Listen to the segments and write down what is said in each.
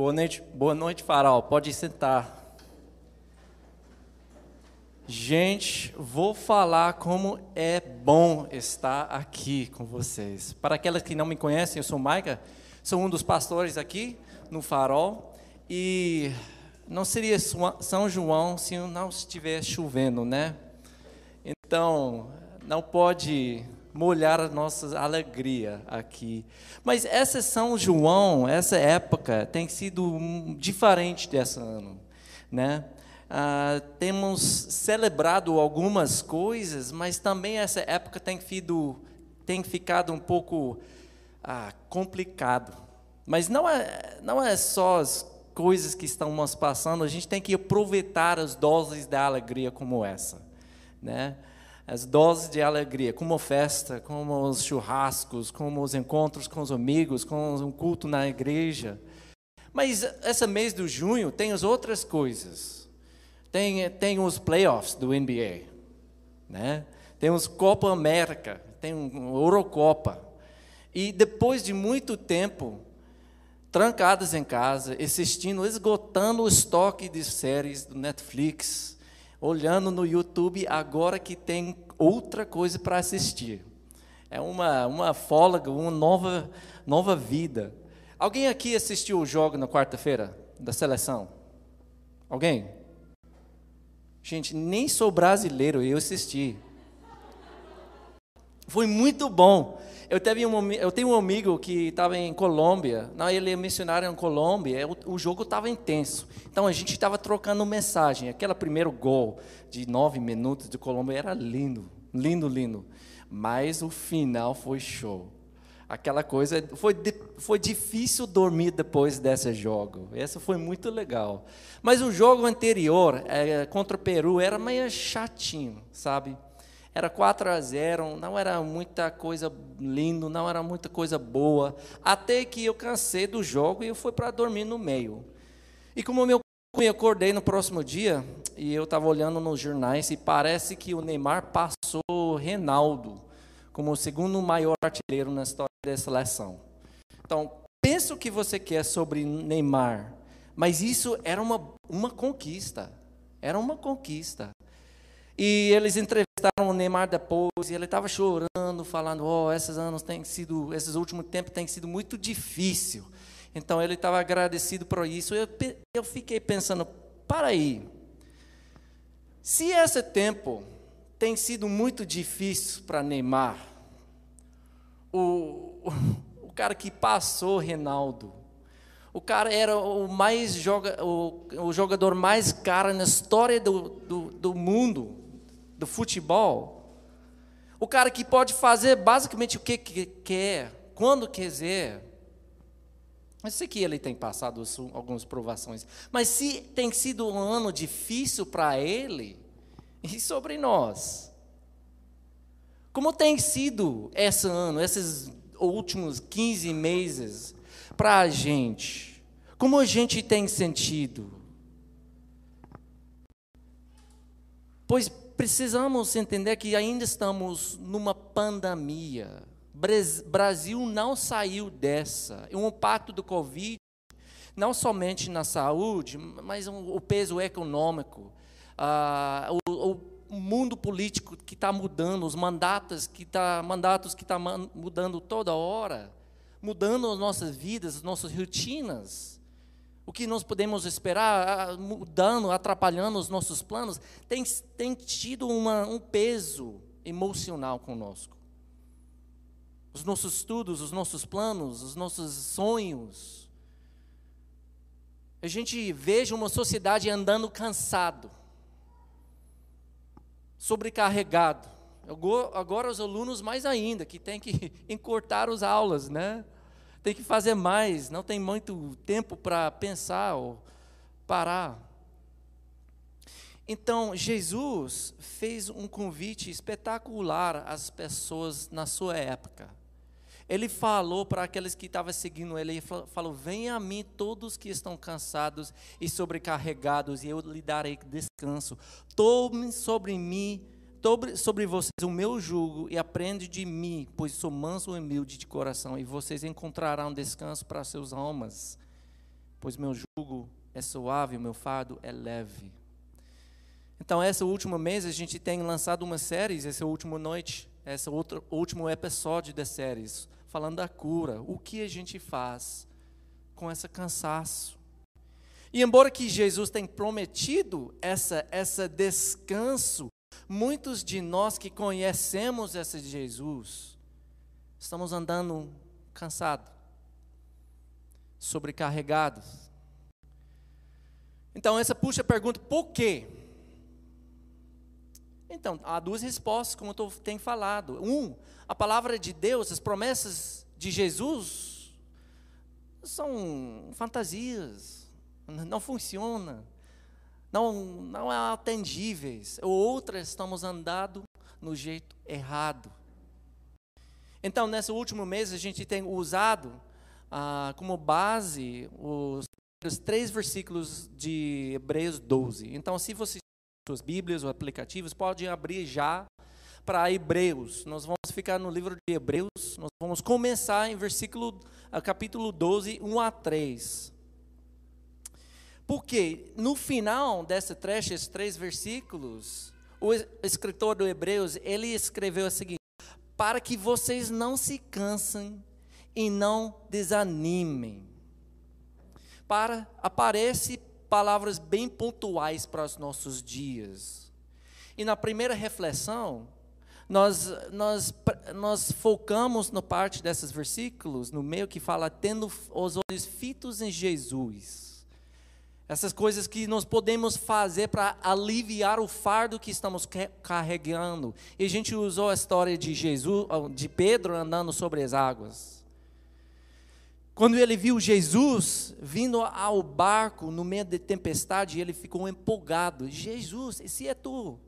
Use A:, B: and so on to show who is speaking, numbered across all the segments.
A: Boa noite, boa noite, Farol. Pode sentar. Gente, vou falar como é bom estar aqui com vocês. Para aquelas que não me conhecem, eu sou Maica, sou um dos pastores aqui no Farol e não seria São João se não estiver chovendo, né? Então, não pode molhar a nossa alegria aqui. Mas essa São João, essa época, tem sido diferente desse ano, né? Ah, temos celebrado algumas coisas, mas também essa época tem, sido, tem ficado um pouco ah, complicado. Mas não é, não é só as coisas que estamos passando, a gente tem que aproveitar as doses de alegria como essa, né? As doses de alegria, como a festa, como os churrascos, como os encontros com os amigos, com um culto na igreja. Mas esse mês de junho tem as outras coisas. Tem, tem os playoffs do NBA, né? tem os Copa América, tem um Eurocopa. E depois de muito tempo, trancadas em casa, assistindo, esgotando o estoque de séries do Netflix, olhando no YouTube agora que tem outra coisa para assistir. É uma, uma fôlego, uma nova, nova vida. Alguém aqui assistiu o jogo na quarta-feira da seleção? Alguém? Gente, nem sou brasileiro, eu assisti. Foi muito bom. Eu, teve um, eu tenho um amigo que estava em Colômbia, não, ele é missionário em Colômbia, o, o jogo estava intenso. Então a gente estava trocando mensagem. Aquele primeiro gol de nove minutos de Colômbia era lindo, lindo, lindo. Mas o final foi show. Aquela coisa, foi, foi difícil dormir depois desse jogo. Essa foi muito legal. Mas o jogo anterior, é, contra o Peru, era meio chatinho, sabe? Era 4 a 0, não era muita coisa lindo, não era muita coisa boa, até que eu cansei do jogo e eu fui para dormir no meio. E como eu me acordei no próximo dia e eu estava olhando nos jornais e parece que o Neymar passou Reinaldo como o segundo maior artilheiro na história da seleção. Então, pensa o que você quer sobre Neymar, mas isso era uma, uma conquista. Era uma conquista. E eles entrevistaram o Neymar depois e ele estava chorando, falando: "Oh, esses anos têm sido, esses últimos tempos têm sido muito difícil". Então ele estava agradecido por isso. Eu, eu fiquei pensando: para aí, se esse tempo tem sido muito difícil para Neymar, o, o, cara que passou, Reinaldo, o cara era o mais joga, o, o jogador mais caro na história do, do, do mundo do futebol, o cara que pode fazer basicamente o que quer, quando quiser. Eu sei que ele tem passado algumas provações, mas se tem sido um ano difícil para ele, e sobre nós? Como tem sido esse ano, esses últimos 15 meses para a gente? Como a gente tem sentido? Pois precisamos entender que ainda estamos numa pandemia. Brasil não saiu dessa. O impacto do Covid, não somente na saúde, mas o peso econômico, uh, o, o, mundo político que está mudando, os mandatos que está mandatos que tá mudando toda hora, mudando as nossas vidas, as nossas rotinas o que nós podemos esperar, mudando, atrapalhando os nossos planos, tem, tem tido uma, um peso emocional conosco. Os nossos estudos, os nossos planos, os nossos sonhos. A gente veja uma sociedade andando cansado, sobrecarregado. Agora os alunos mais ainda, que tem que encurtar as aulas, né? Tem que fazer mais, não tem muito tempo para pensar ou parar. Então, Jesus fez um convite espetacular às pessoas na sua época. Ele falou para aqueles que estavam seguindo ele, ele falou: Venha a mim todos que estão cansados e sobrecarregados, e eu lhe darei descanso. Tome sobre mim sobre, sobre vocês o meu jugo e aprende de mim, pois sou manso e humilde de coração, e vocês encontrarão descanso para seus almas. pois meu jugo é suave, o meu fardo é leve. Então, essa última mês a gente tem lançado uma série, essa última noite, esse outro último episódio da série, falando da cura. O que a gente faz com esse cansaço? E embora que Jesus tenha prometido essa, essa descanso, muitos de nós que conhecemos esse Jesus, estamos andando cansados, sobrecarregados. Então, essa puxa pergunta, por quê? Então, há duas respostas, como eu tenho falado. Um, a palavra de Deus, as promessas de Jesus, são fantasias, não funciona, não, não é atendíveis. Ou outras, estamos andando no jeito errado. Então, nesse último mês, a gente tem usado ah, como base os, os três versículos de Hebreus 12. Então, se você suas Bíblias ou aplicativos, podem abrir já para Hebreus. Nós vamos ficar no livro de Hebreus, nós vamos começar em versículo, capítulo 12, 1 a 3. Porque no final dessa trecha, esses três versículos, o escritor do Hebreus, ele escreveu o seguinte: para que vocês não se cansem e não desanimem. Para aparece palavras bem pontuais para os nossos dias. E na primeira reflexão, nós, nós, nós focamos na parte desses versículos, no meio que fala, tendo os olhos fitos em Jesus. Essas coisas que nós podemos fazer para aliviar o fardo que estamos carregando. E a gente usou a história de Jesus, de Pedro andando sobre as águas. Quando ele viu Jesus vindo ao barco no meio da tempestade, ele ficou empolgado. Jesus, se é tu,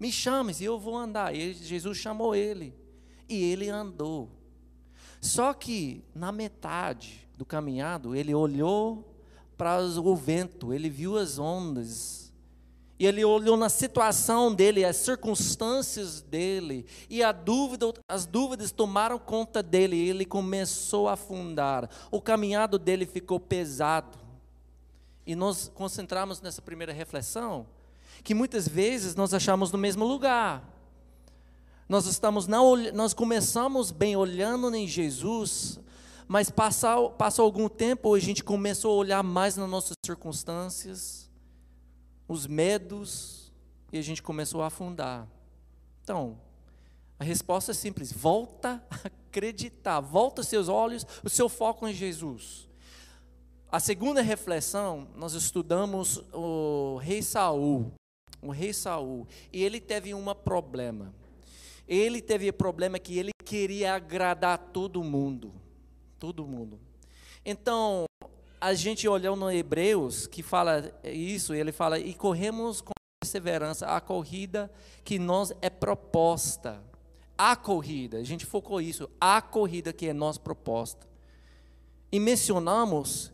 A: me chames e eu vou andar. E Jesus chamou ele e ele andou. Só que na metade do caminhado, ele olhou para o vento, ele viu as ondas e ele olhou na situação dele, as circunstâncias dele, e a dúvida, as dúvidas tomaram conta dele, e ele começou a afundar. O caminhado dele ficou pesado. E nós concentramos nessa primeira reflexão que muitas vezes nós achamos no mesmo lugar. Nós estamos nós começamos bem olhando em Jesus, mas passou, passou algum tempo a gente começou a olhar mais nas nossas circunstâncias os medos, e a gente começou a afundar. Então, a resposta é simples: volta a acreditar, volta seus olhos, o seu foco em Jesus. A segunda reflexão, nós estudamos o rei Saul, o rei Saul, e ele teve um problema. Ele teve o problema que ele queria agradar todo mundo, todo mundo. Então, a gente olhou no Hebreus, que fala isso, ele fala, e corremos com perseverança a corrida que nós é proposta. A corrida, a gente focou isso, a corrida que é nossa proposta. E mencionamos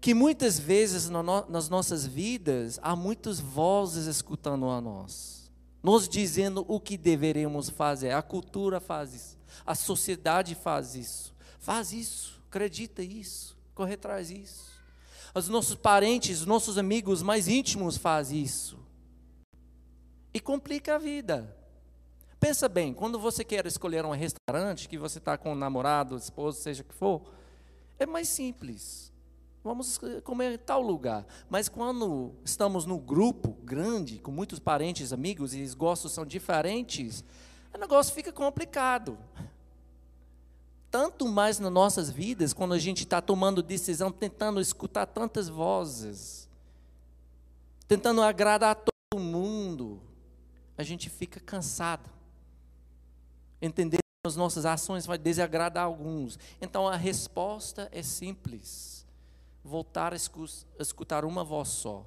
A: que muitas vezes nas nossas vidas há muitas vozes escutando a nós, nos dizendo o que deveríamos fazer. A cultura faz isso, a sociedade faz isso. Faz isso, acredita isso correr atrás disso. Os nossos parentes, os nossos amigos mais íntimos fazem isso. E complica a vida. Pensa bem, quando você quer escolher um restaurante, que você está com um namorado, esposo, seja o que for, é mais simples. Vamos comer em tal lugar. Mas quando estamos num grupo grande, com muitos parentes, amigos, e os gostos são diferentes, o negócio fica complicado tanto mais nas nossas vidas, quando a gente está tomando decisão, tentando escutar tantas vozes, tentando agradar todo mundo, a gente fica cansado. Entender que as nossas ações vai desagradar alguns. Então a resposta é simples: voltar a escutar uma voz só,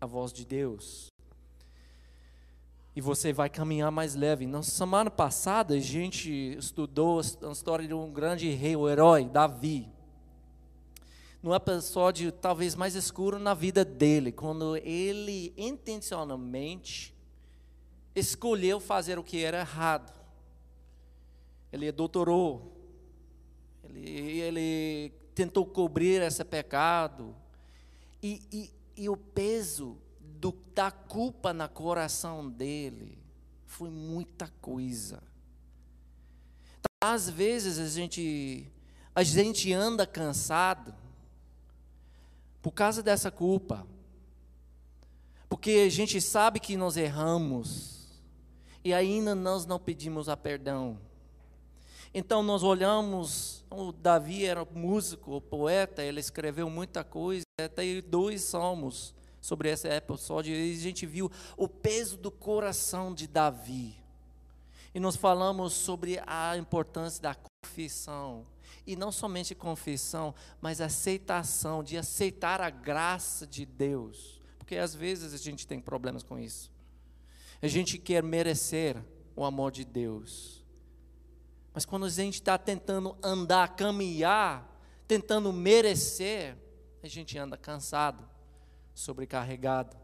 A: a voz de Deus e você vai caminhar mais leve. Na semana passada, a gente estudou a história de um grande rei, o herói, Davi. No episódio talvez mais escuro na vida dele, quando ele intencionalmente escolheu fazer o que era errado. Ele doutorou, ele, ele tentou cobrir esse pecado. E, e, e o peso do, da culpa na coração dele foi muita coisa. Às vezes a gente, a gente anda cansado por causa dessa culpa. Porque a gente sabe que nós erramos e ainda nós não pedimos a perdão. Então nós olhamos, o Davi era músico, poeta, ele escreveu muita coisa, até dois salmos sobre esse episódio, e a gente viu o peso do coração de Davi. E nós falamos sobre a importância da confissão. E não somente confissão, mas aceitação, de aceitar a graça de Deus. Porque às vezes a gente tem problemas com isso. A gente quer merecer o amor de Deus. Mas quando a gente está tentando andar, caminhar, tentando merecer, a gente anda cansado, sobrecarregado.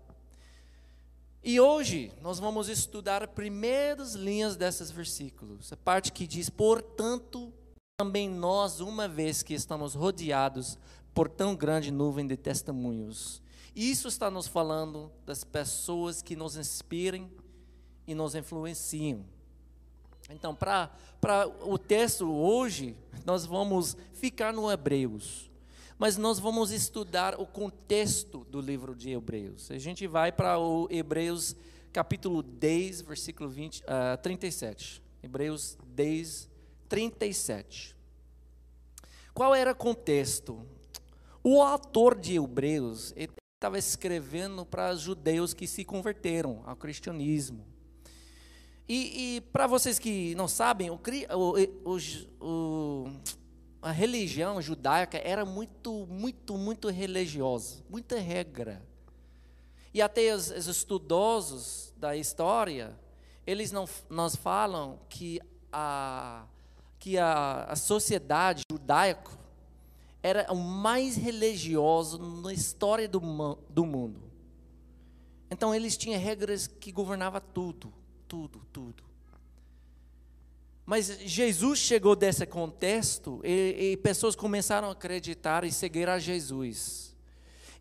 A: E hoje nós vamos estudar as primeiras linhas desses versículos, a parte que diz: Portanto, também nós, uma vez que estamos rodeados por tão grande nuvem de testemunhos. Isso está nos falando das pessoas que nos inspiram e nos influenciam. Então, para o texto hoje, nós vamos ficar no Hebreus, mas nós vamos estudar o contexto do livro de Hebreus. A gente vai para o Hebreus capítulo 10, versículo 20, uh, 37. Hebreus 10, 37. Qual era o contexto? O autor de Hebreus estava escrevendo para judeus que se converteram ao cristianismo. E, e para vocês que não sabem, o, o, o, a religião judaica era muito, muito, muito religiosa, muita regra. E até os, os estudosos da história, eles não nos falam que a, que a, a sociedade judaica era o mais religioso na história do, do mundo. Então eles tinham regras que governavam tudo tudo, tudo. Mas Jesus chegou desse contexto e, e, pessoas começaram a acreditar e seguir a Jesus.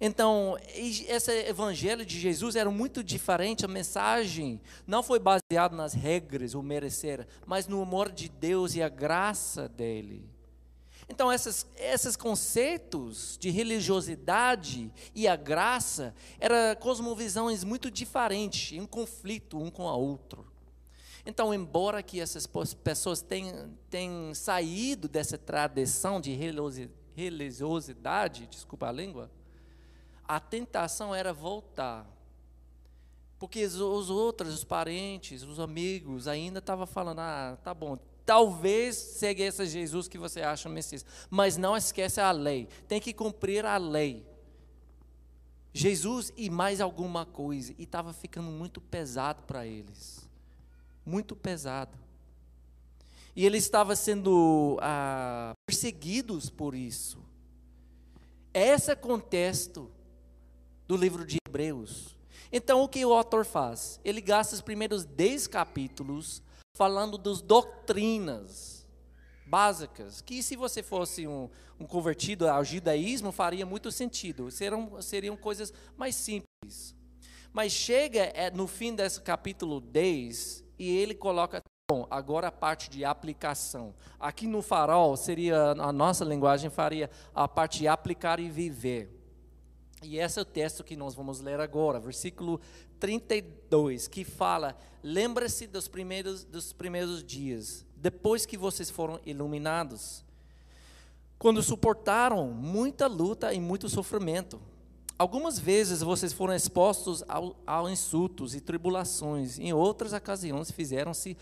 A: Então, esse evangelho de Jesus era muito diferente, a mensagem não foi baseada nas regras, o merecer, mas no amor de Deus e a graça dele. Então, esses, conceitos de religiosidade e a graça eram cosmovisões muito diferentes, em conflito um com a outro. Então, embora que essas pessoas tenham, tenham saído dessa tradição de religiosidade, desculpa a língua, a tentação era voltar. Porque os, os outros, os parentes, os amigos, ainda estavam falando: ah, tá bom, Talvez seja esse Jesus que você acha Messias. Mas não esquece a lei. Tem que cumprir a lei. Jesus e mais alguma coisa. E estava ficando muito pesado para eles. Muito pesado. E eles estavam sendo ah, perseguidos por isso. Esse é o contexto do livro de Hebreus. Então, o que o autor faz? Ele gasta os primeiros dez capítulos falando das doutrinas básicas, que se você fosse um, um convertido ao judaísmo, faria muito sentido. Seriam, seriam coisas mais simples. Mas chega é, no fim desse capítulo 10 e ele coloca, bom, agora a parte de aplicação. Aqui no farol seria, a nossa linguagem faria a parte de aplicar e viver. E esse é o texto que nós vamos ler agora, versículo 32, que fala: Lembra-se dos primeiros, dos primeiros dias, depois que vocês foram iluminados, quando suportaram muita luta e muito sofrimento. Algumas vezes vocês foram expostos a, insultos e tribulações, em outras ocasiões fizeram-se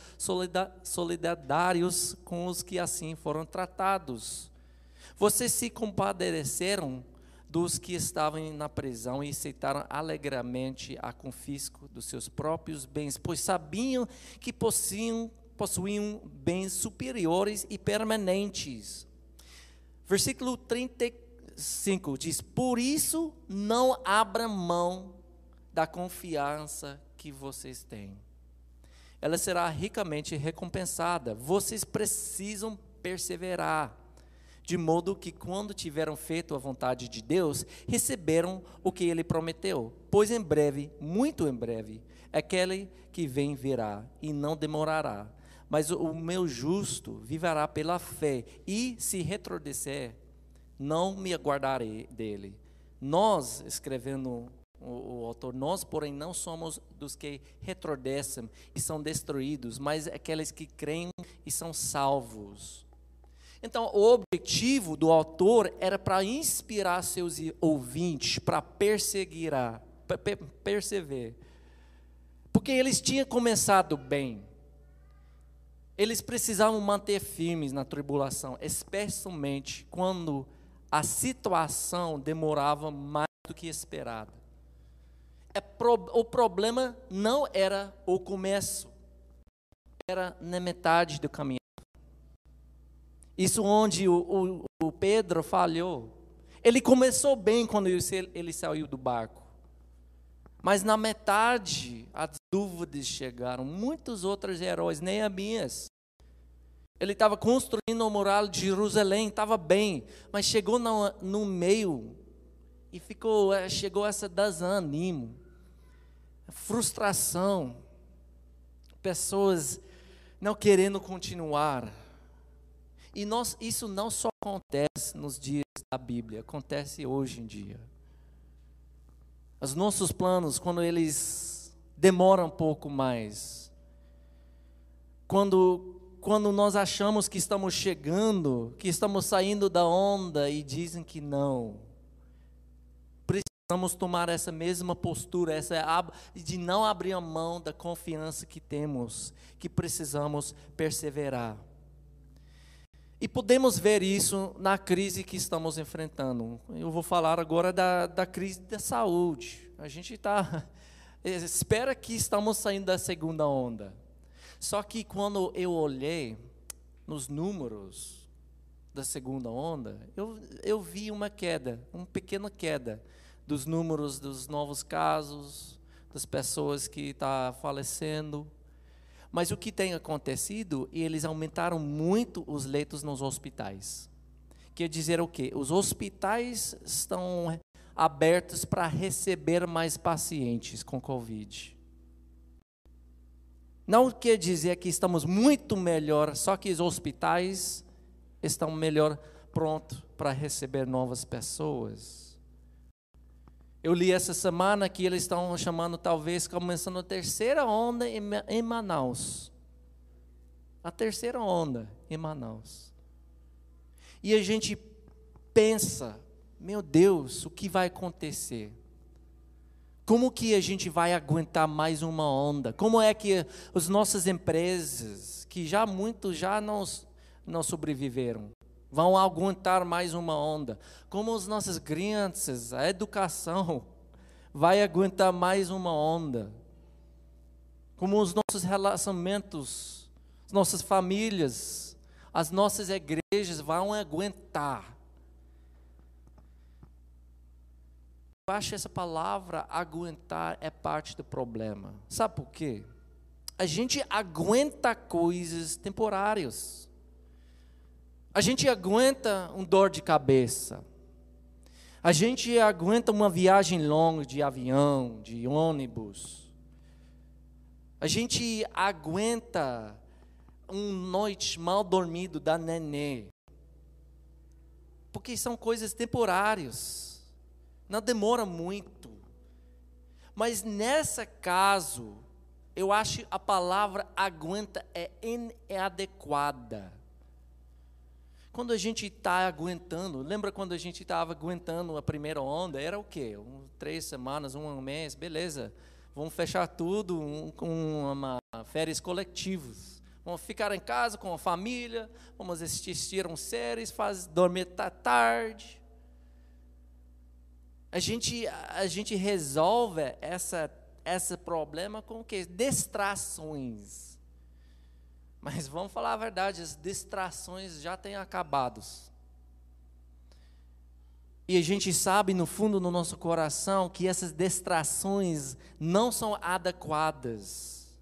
A: solidários com os que assim foram tratados. Vocês se compadeceram dos que estavam na prisão e aceitaram alegremente a confisco dos seus próprios bens, pois sabiam que possuíam, possuíam bens superiores e permanentes. Versículo 35 diz: Por isso não abra mão da confiança que vocês têm. Ela será ricamente recompensada. Vocês precisam perseverar de modo que, quando tiveram feito a vontade de Deus, receberam o que ele prometeu. Pois em breve, muito em breve, aquele que vem virá e não demorará. Mas o meu justo viverá pela fé, e se retroceder, não me aguardarei dele. Nós, escrevendo o, o, autor, nós, porém, não somos dos que retrocedem e são destruídos, mas aqueles que creem e são salvos. Então, o objetivo do autor era para inspirar seus ouvintes para perseguir, perceber. Porque eles tinham começado bem. Eles precisavam manter firmes na tribulação, especialmente quando a situação demorava mais do que esperado. É o problema não era o começo, era na metade do caminho. Isso onde o, o, o Pedro falhou. Ele começou bem quando ele saiu do barco. Mas na metade, as dúvidas chegaram. Muitos outros heróis, Neemias. Ele estava construindo a muralha de Jerusalém, estava bem, mas chegou no, no meio e ficou, eh, chegou essa desânimo, frustração, pessoas não querendo continuar. E nós, isso não só acontece nos dias da Bíblia, acontece hoje em dia. Os nossos planos, quando eles demoram um pouco mais, quando, quando nós achamos que estamos chegando, que estamos saindo da onda e dizem que não, precisamos tomar essa mesma postura, essa de não abrir a mão da confiança que temos, que precisamos perseverar. E podemos ver isso na crise que estamos enfrentando. Eu vou falar agora da, da crise da saúde. A gente está. Espera que estamos saindo da segunda onda. Só que quando eu olhei nos números da segunda onda, eu, eu vi uma queda, uma pequena queda dos números dos novos casos, das pessoas que estão tá falecendo. Mas o que tem acontecido, eles aumentaram muito os leitos nos hospitais. Quer dizer o quê? Os hospitais estão abertos para receber mais pacientes com Covid. Não quer dizer que estamos muito melhor, só que os hospitais estão melhor prontos para receber novas pessoas. Eu li essa semana que eles estão chamando, talvez, começando a terceira onda em Manaus. A terceira onda em Manaus. E a gente pensa, meu Deus, o que vai acontecer? Como que a gente vai aguentar mais uma onda? Como é que as nossas empresas, que já muitos já não, não sobreviveram, vão aguentar mais uma onda. Como as nossas crianças, a educação vai aguentar mais uma onda. Como os nossos relacionamentos, as nossas famílias, as nossas igrejas vão aguentar. Eu acho essa palavra aguentar é parte do problema. Sabe por quê? A gente aguenta coisas temporárias. A gente aguenta um dor de cabeça. A gente aguenta uma viagem longa de avião, de ônibus. A gente aguenta um noite mal dormido da nenê. Porque são coisas temporárias. Não demora muito. Mas nesse caso, eu acho a palavra aguenta é inadequada. Quando a gente está aguentando, lembra quando a gente estava aguentando a primeira onda? Era o quê? Um, três semanas, um mês, beleza. Vamos fechar tudo com uma, férias coletivas. Vamos ficar em casa com a família, vamos assistir um séries, faz, dormir tarde. A gente, a gente resolve essa, esse problema com o quê? Distrações. Mas vamos falar a verdade, as distrações já têm acabado. E a gente sabe no fundo do nosso coração que essas distrações não são adequadas.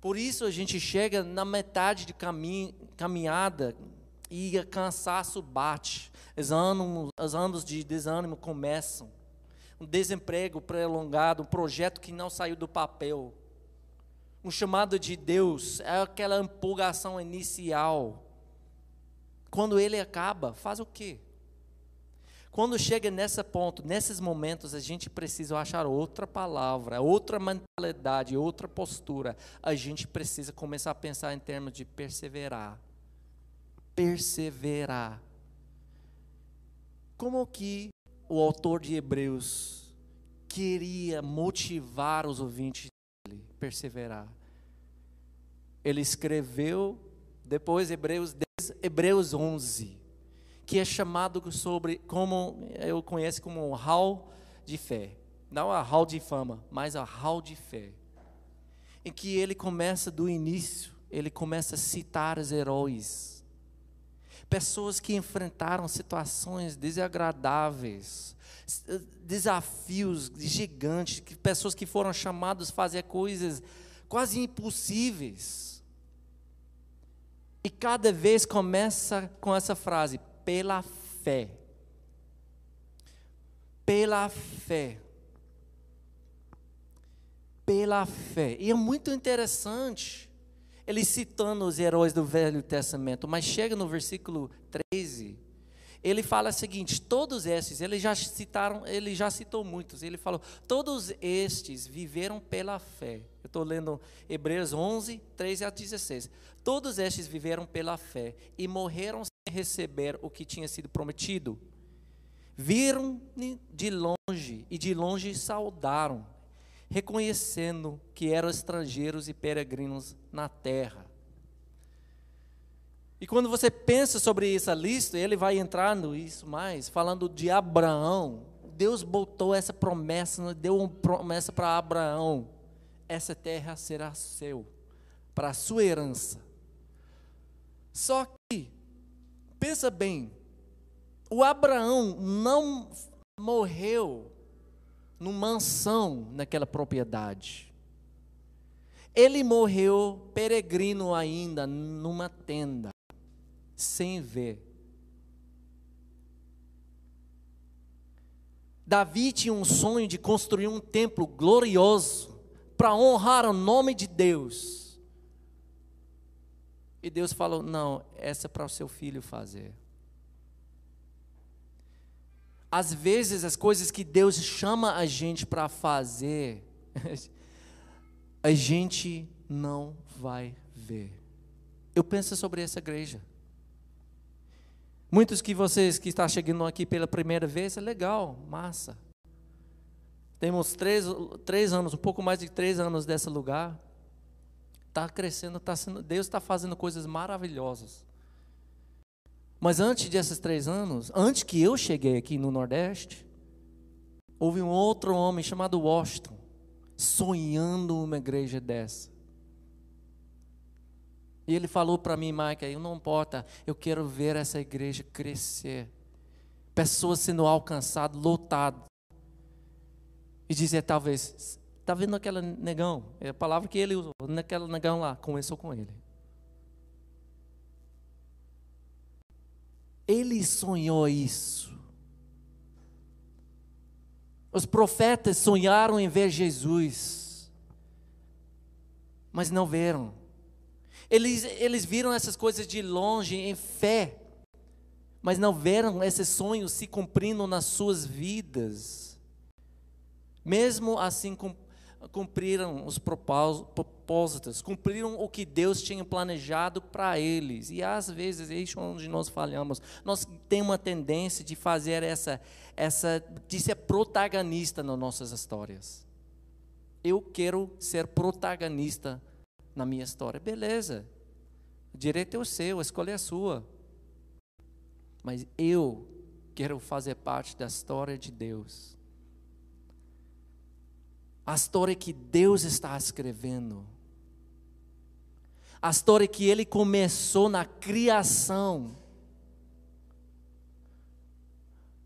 A: Por isso a gente chega na metade de caminhada e o cansaço bate. Os anos, os anos de desânimo começam. Um desemprego prolongado, um projeto que não saiu do papel. Um chamado de Deus é aquela empolgação inicial. Quando ele acaba, faz o quê? Quando chega nesse ponto, nesses momentos, a gente precisa achar outra palavra, outra mentalidade, outra postura. A gente precisa começar a pensar em termos de perseverar. Perseverar. Como que o autor de Hebreus queria motivar os ouvintes dele, perseverar? Ele escreveu depois Hebreus 10, Hebreus 11 que é chamado sobre, como eu conheço como um hall de fé. Não a hall de fama, mas a hall de fé. Em que ele começa do início, ele começa a citar os heróis. Pessoas que enfrentaram situações desagradáveis, desafios gigantes, pessoas que foram chamadas a fazer coisas quase impossíveis. E cada vez começa com essa frase: pela fé. Pela fé. Pela fé. E é muito interessante ele citando os heróis do Velho Testamento, mas chega no versículo 13, ele fala o seguinte: todos estes, ele já citaram, ele já citou muitos, ele falou, todos estes viveram pela fé. Eu estou lendo Hebreus 11, 13 a 16. Todos estes viveram pela fé e morreram receber o que tinha sido prometido. Viram de longe e de longe saudaram, reconhecendo que eram estrangeiros e peregrinos na terra. E quando você pensa sobre essa lista, ele vai entrando isso mais, falando de Abraão. Deus botou essa promessa, deu uma promessa para Abraão: essa terra será seu, para a sua herança. Só que Pensa bem, o Abraão não morreu numa mansão naquela propriedade. Ele morreu peregrino ainda numa tenda, sem ver. Davi tinha um sonho de construir um templo glorioso para honrar o nome de Deus. E Deus falou: não, essa é para o seu filho fazer. Às vezes, as coisas que Deus chama a gente para fazer, a gente não vai ver. Eu penso sobre essa igreja. Muitos que vocês que estão chegando aqui pela primeira vez, é legal, massa. Temos três, três anos, um pouco mais de três anos desse lugar. Está crescendo, tá sendo, Deus está fazendo coisas maravilhosas. Mas antes desses três anos, antes que eu cheguei aqui no Nordeste, houve um outro homem chamado Washington, sonhando uma igreja dessa. E ele falou para mim, Mike, não importa, eu quero ver essa igreja crescer. Pessoas sendo alcançadas, lotadas. E dizer, talvez, Está vendo aquele negão? É a palavra que ele usou. Naquele negão lá, começou com ele. Ele sonhou isso. Os profetas sonharam em ver Jesus, mas não viram. Eles, eles viram essas coisas de longe em fé, mas não viram esses sonhos se cumprindo nas suas vidas. Mesmo assim, cumpriram os propósitos, cumpriram o que Deus tinha planejado para eles. E às vezes, é isso onde nós falhamos. Nós temos uma tendência de fazer essa, essa de ser protagonista nas nossas histórias. Eu quero ser protagonista na minha história. Beleza. O direito é o seu, a escolha é a sua. Mas eu quero fazer parte da história de Deus a história que Deus está escrevendo. A história que Ele começou na criação.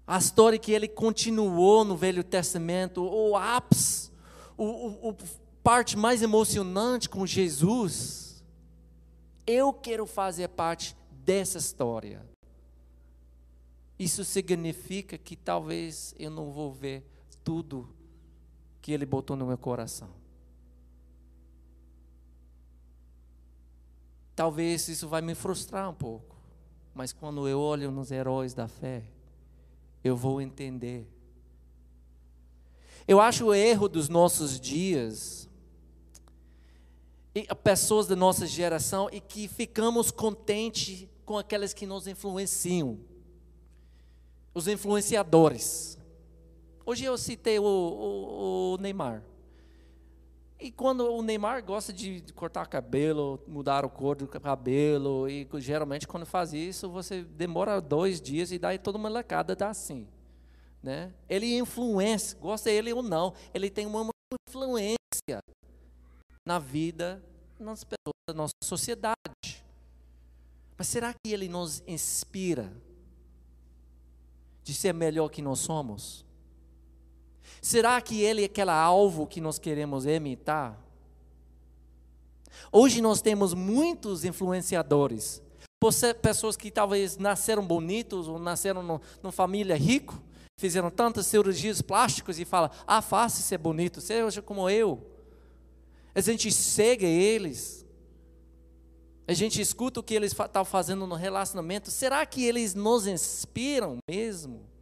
A: A história que Ele continuou no Velho Testamento, o ápice, o, o, o parte mais emocionante com Jesus, eu quero fazer parte dessa história. Isso significa que talvez eu não vou ver tudo que Ele botou no meu coração. Talvez isso vai me frustrar um pouco, mas quando eu olho nos heróis da fé, eu vou entender. Eu acho o erro dos nossos dias, pessoas da nossa geração, e que ficamos contentes com aquelas que nos influenciam os influenciadores. Hoje eu citei o, o, o, Neymar. E quando o Neymar gosta de cortar cabelo, mudar o cor do cabelo, e geralmente quando faz isso, você demora dois dias e daí toda uma lecada dá assim. Né? Ele influencia, gosta ele ou não, ele tem uma influência na vida das pessoas da nossa sociedade. Mas será que ele nos inspira? de ser melhor que nós somos? Será que ele é aquele alvo que nós queremos imitar? Hoje nós temos muitos influenciadores, pessoas que talvez nasceram bonitos ou nasceram numa família rica, fizeram tantas cirurgias plásticas e falam, ah, faça ser bonito, seja como eu. A gente segue eles, a gente escuta o que eles estão fazendo no relacionamento. Será que eles nos inspiram mesmo?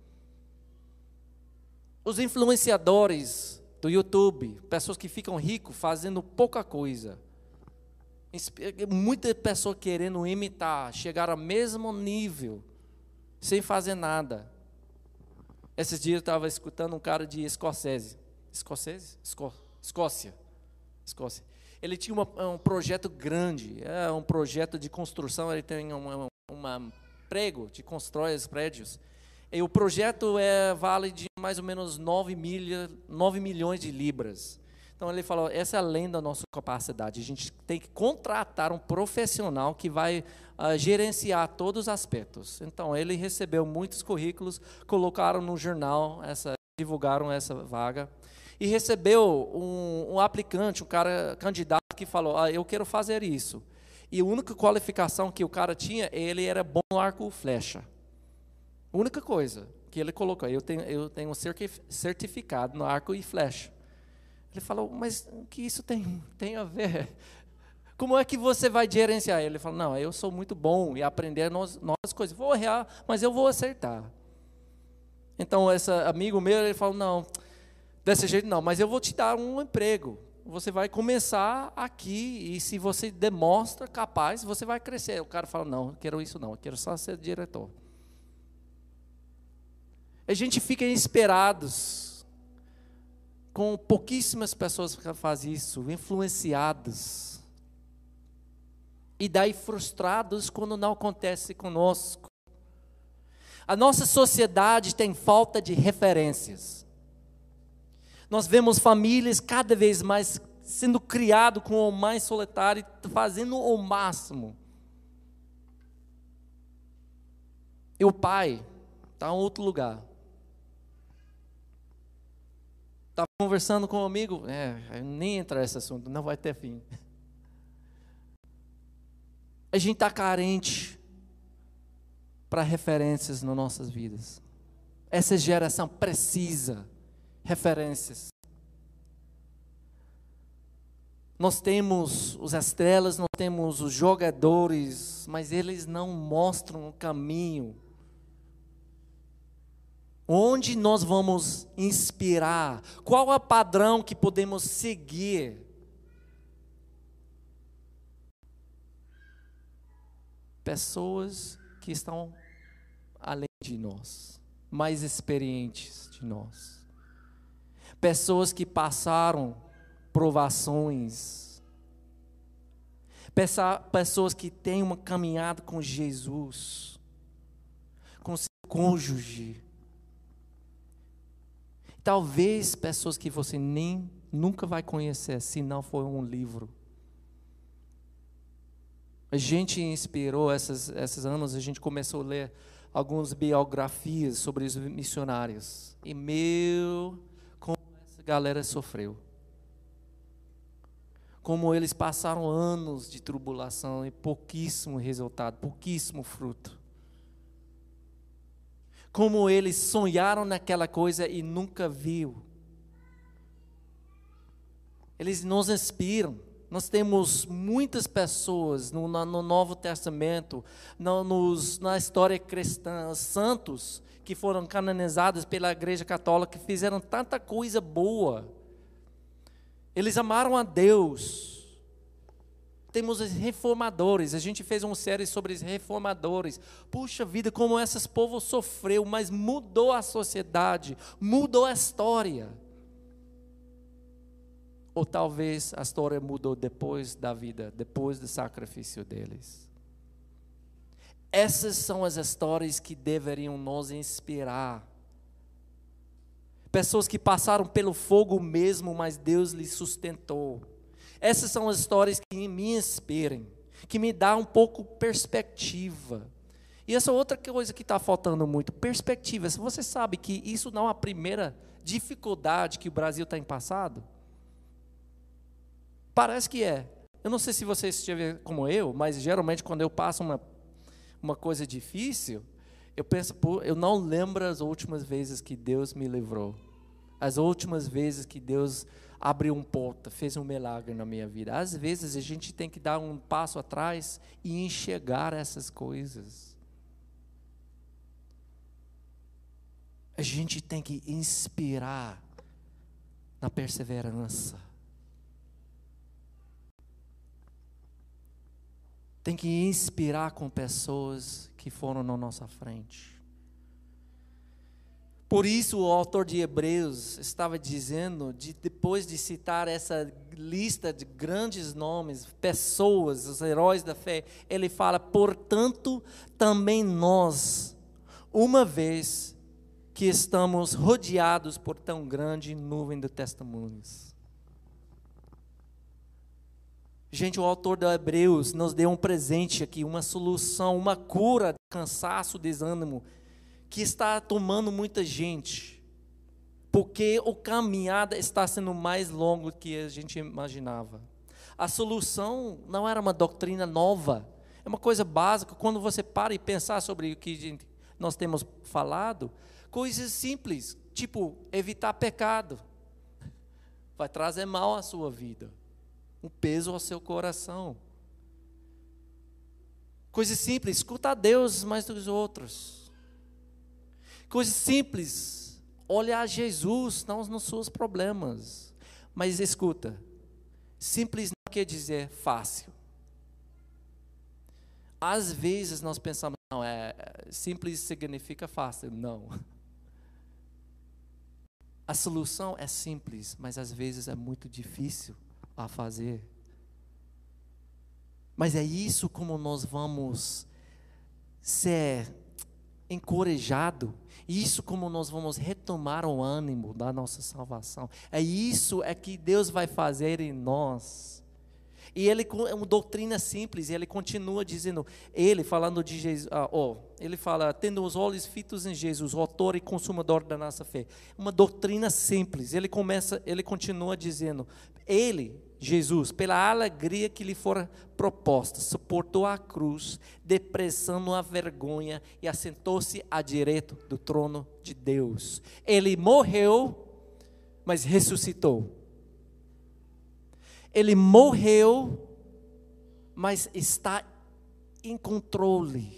A: Os influenciadores do YouTube, pessoas que ficam ricos fazendo pouca coisa. Muita pessoa querendo imitar, chegar ao mesmo nível, sem fazer nada. Esses dias eu estava escutando um cara de Escocese. Escocese? Esco Escócia. Escócia ele tinha uma, um projeto grande, é um projeto de construção, ele tem um, um, prego de constrói os prédios. E o projeto é, vale de mais ou menos 9, milha, 9 milhões de libras. Então ele falou, essa é além da nossa capacidade. A gente tem que contratar um profissional que vai uh, gerenciar todos os aspectos. Então ele recebeu muitos currículos, colocaram no jornal, essa, divulgaram essa vaga e recebeu um, um aplicante, um cara candidato que falou: ah, eu quero fazer isso. E a única qualificação que o cara tinha, ele era bom no arco flecha. Única coisa que ele colocou, eu tenho, eu tenho um certificado no arco e flecha. Ele falou, mas o que isso tem, tem a ver? Como é que você vai gerenciar? Ele falou, não, eu sou muito bom e aprender novas, novas coisas. Vou errar, mas eu vou acertar. Então, esse amigo meu, ele falou, não, Desse jeito não, mas eu vou te dar um emprego. Você vai começar aqui e se você demonstra capaz, você vai crescer. O cara fala: "Não, eu quero isso não, eu quero só ser diretor". A gente fica inspirados com pouquíssimas pessoas que fazem isso, influenciados. E daí frustrados quando não acontece conosco. A nossa sociedade tem falta de referências. Nós vemos famílias cada vez mais sendo criado com o mais solitário, fazendo o máximo. E o pai está em outro lugar. Estava conversando com um amigo, é, nem entra nesse assunto, não vai ter fim. A gente está carente para referências nas nossas vidas. Essa geração precisa referências. Nós temos os estrelas, nós temos os jogadores, mas eles não mostram o caminho. Onde nós vamos inspirar? Qual é o padrão que podemos seguir? Pessoas que estão além de nós, mais experientes de nós pessoas que passaram provações, pessoas que têm uma caminhada com Jesus, com seu cônjuge. Talvez pessoas que você nem nunca vai conhecer se não for um livro. A gente inspirou esses, esses anos, a gente começou a ler algumas biografias sobre os missionários. E meu galera sofreu. como eles passaram anos de tribulação e pouquíssimo resultado, pouquíssimo fruto. Como eles sonharam naquela coisa e nunca viu. Eles nos inspiram. Nós temos muitas pessoas no, no Novo Testamento, no, nos, na história cristã, santos que foram canonizados pela Igreja Católica, que fizeram tanta coisa boa. Eles amaram a Deus. Temos os reformadores, a gente fez uma série sobre os reformadores. Puxa vida, como esses povos sofreu, mas mudou a sociedade, mudou a história. Ou talvez a história mudou depois da vida, depois do sacrifício deles. Essas são as histórias que deveriam nos inspirar. Pessoas que passaram pelo fogo mesmo, mas Deus lhes sustentou. Essas são as histórias que me inspiram, que me dão um pouco perspectiva. E essa outra coisa que está faltando muito, perspectiva. Você sabe que isso não é a primeira dificuldade que o Brasil tem passado? Parece que é. Eu não sei se você esteve como eu, mas geralmente quando eu passo uma, uma coisa difícil, eu penso, eu não lembro as últimas vezes que Deus me livrou. As últimas vezes que Deus abriu um porta, fez um milagre na minha vida. Às vezes a gente tem que dar um passo atrás e enxergar essas coisas. A gente tem que inspirar na perseverança. tem que inspirar com pessoas que foram na nossa frente. Por isso o autor de Hebreus estava dizendo, de, depois de citar essa lista de grandes nomes, pessoas, os heróis da fé, ele fala: portanto, também nós, uma vez que estamos rodeados por tão grande nuvem de testemunhos, Gente, o autor de Hebreus nos deu um presente aqui, uma solução, uma cura cansaço, desânimo, que está tomando muita gente. Porque o caminhada está sendo mais longo do que a gente imaginava. A solução não era uma doutrina nova, é uma coisa básica. Quando você para e pensar sobre o que nós temos falado, coisas simples, tipo evitar pecado, vai trazer mal à sua vida um peso ao seu coração. Coisas simples, escuta a Deus mais do que os outros. Coisas simples, olha a Jesus, não nos seus problemas. Mas escuta, simples não quer dizer fácil. Às vezes nós pensamos, não, é, simples significa fácil. Não. A solução é simples, mas às vezes é muito difícil a fazer. Mas é isso como nós vamos ser encorajado, isso como nós vamos retomar o ânimo da nossa salvação. É isso é que Deus vai fazer em nós. E ele é uma doutrina simples, ele continua dizendo, ele falando de Jesus, ah, oh, ele fala, tendo os olhos fitos em Jesus, o autor e consumador da nossa fé. Uma doutrina simples. Ele começa, ele continua dizendo, ele, Jesus, pela alegria que lhe fora proposta, suportou a cruz, depressando a vergonha e assentou-se à direita do trono de Deus. Ele morreu, mas ressuscitou ele morreu, mas está em controle.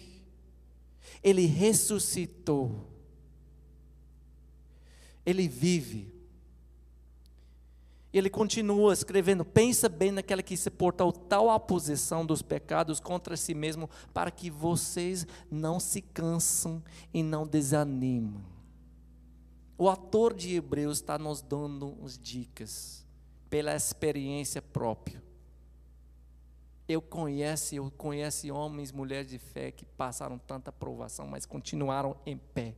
A: Ele ressuscitou. Ele vive. Ele continua escrevendo: pensa bem naquela que se portou tal oposição dos pecados contra si mesmo, para que vocês não se cansem e não desanimem. O autor de Hebreus está nos dando umas dicas pela experiência própria. Eu conheço, eu conheço homens e mulheres de fé que passaram tanta provação, mas continuaram em pé.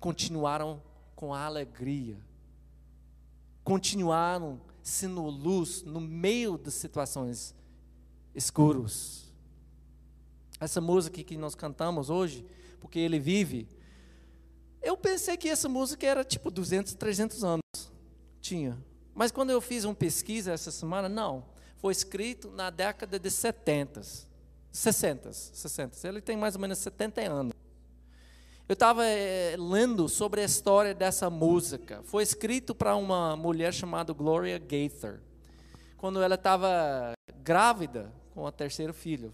A: Continuaram com alegria. Continuaram sendo luz no meio das situações escuras. Essa música que nós cantamos hoje, porque ele vive, eu pensei que essa música era tipo 200, 300 anos. Tinha Mas quando eu fiz uma pesquisa essa semana, não. Foi escrito na década de 70, 60, 60. Ele tem mais ou menos 70 anos. Eu estava é, lendo sobre a história dessa música. Foi escrito para uma mulher chamada Gloria Gaither, quando ela estava grávida com o terceiro filho.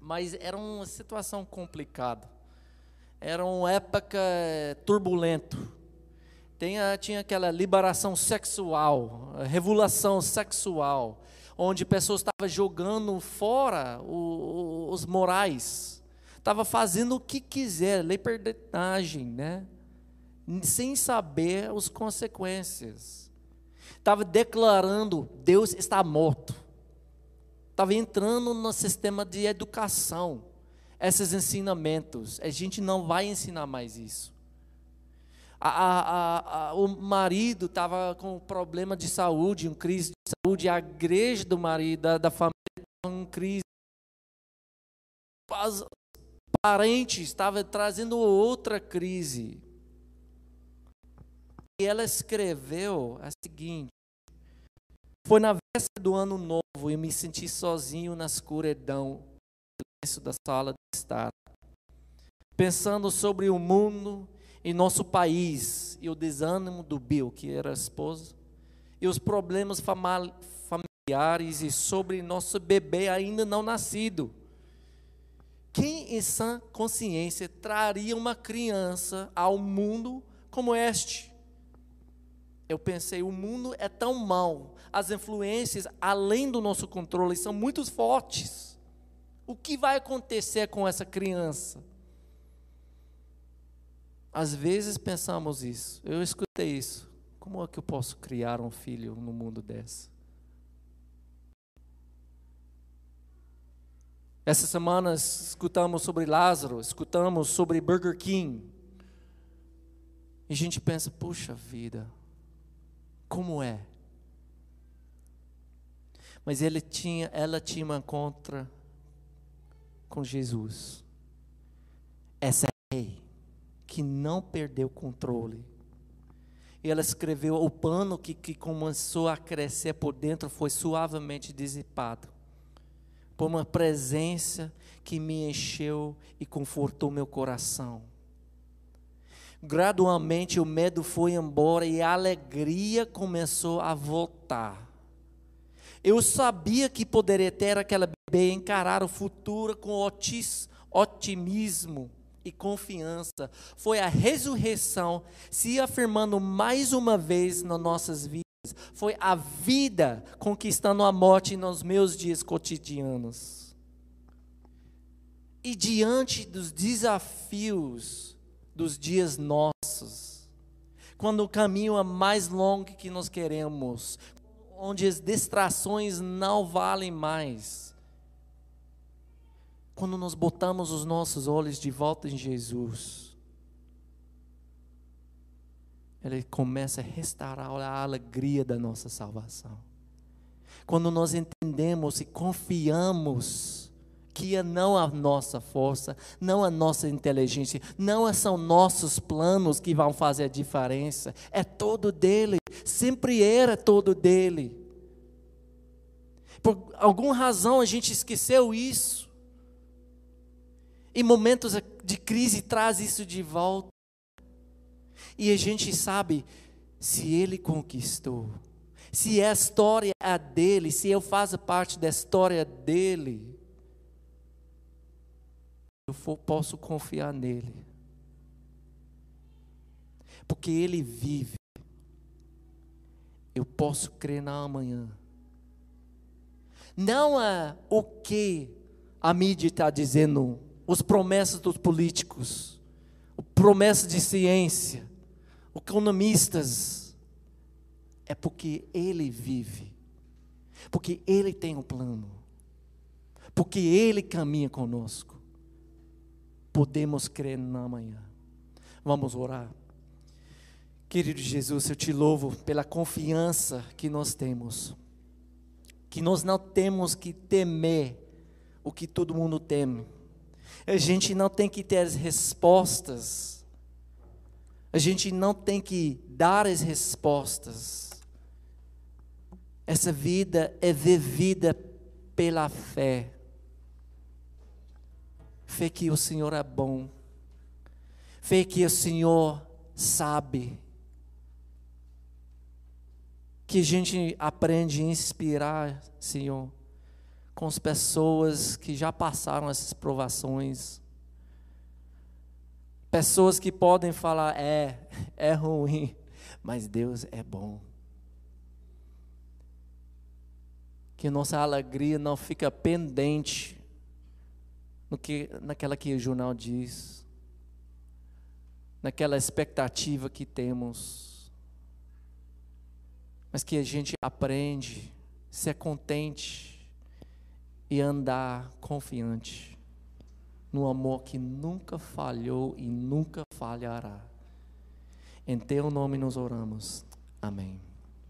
A: Mas era uma situação complicada. Era uma época eh, turbulenta tinha, tinha aquela liberação sexual, revelação sexual, onde pessoas estavam jogando fora o, os morais, estava fazendo o que quiser, liberdade, né? sem saber as consequências. Estava declarando: Deus está morto. Estava entrando no sistema de educação, esses ensinamentos. A gente não vai ensinar mais isso. A, a, a, o marido estava com problema de saúde, um crise de saúde, a igreja do marido, da, da família, estava em crise. Parentes estavam trazendo outra crise. E ela escreveu a seguinte: Foi na véspera do ano novo e me senti sozinho na escuridão da sala de estar, pensando sobre o mundo em nosso país e o desânimo do Bill, que era a esposa, e os problemas familiares e sobre nosso bebê ainda não nascido. Quem em sã consciência traria uma criança ao mundo como este? Eu pensei, o mundo é tão mau, as influências além do nosso controle são muito fortes. O que vai acontecer com essa criança? Às vezes pensamos isso. Eu escutei isso. Como é que eu posso criar um filho no mundo desse? Essa semana escutamos sobre Lázaro, escutamos sobre Burger King. E a gente pensa, puxa vida, como é? Mas ele tinha, ela tinha uma contra com Jesus. Essa é rei que não perdeu o controle. E ela escreveu: o pano que, que começou a crescer por dentro foi suavemente dissipado por uma presença que me encheu e confortou meu coração. Gradualmente o medo foi embora e a alegria começou a voltar. Eu sabia que poderia ter aquela bebê encarar o futuro com otimismo e confiança. Foi a ressurreição se afirmando mais uma vez nas nossas vidas. Foi a vida conquistando a morte nos meus dias cotidianos. E diante dos desafios dos dias nossos, quando o caminho é mais longo que nós queremos, onde as distrações não valem mais, quando nós botamos os nossos olhos de volta em Jesus, Ele começa a restaurar a alegria da nossa salvação. Quando nós entendemos e confiamos que é não a nossa força, não a nossa inteligência, não são nossos planos que vão fazer a diferença, é todo dele, sempre era todo dele. Por alguma razão a gente esqueceu isso em momentos de crise traz isso de volta. E a gente sabe, se ele conquistou, se a história é dele, se eu faço parte da história dele, eu for, posso confiar nele. Porque ele vive. Eu posso crer na amanhã. Não é o que a mídia está dizendo os promessas dos políticos, o promessa de ciência, economistas, é porque ele vive, porque ele tem um plano, porque ele caminha conosco. Podemos crer na manhã. Vamos orar. Querido Jesus, eu te louvo pela confiança que nós temos, que nós não temos que temer o que todo mundo teme a gente não tem que ter as respostas. A gente não tem que dar as respostas. Essa vida é vivida pela fé. Fé que o Senhor é bom. Fé que o Senhor sabe. Que a gente aprende a inspirar, Senhor, com as pessoas que já passaram essas provações. Pessoas que podem falar, é, é ruim, mas Deus é bom. Que nossa alegria não fica pendente no que, naquela que o jornal diz, naquela expectativa que temos, mas que a gente aprende ser contente e andar confiante no amor que nunca falhou e nunca falhará. Em teu nome nos oramos. Amém.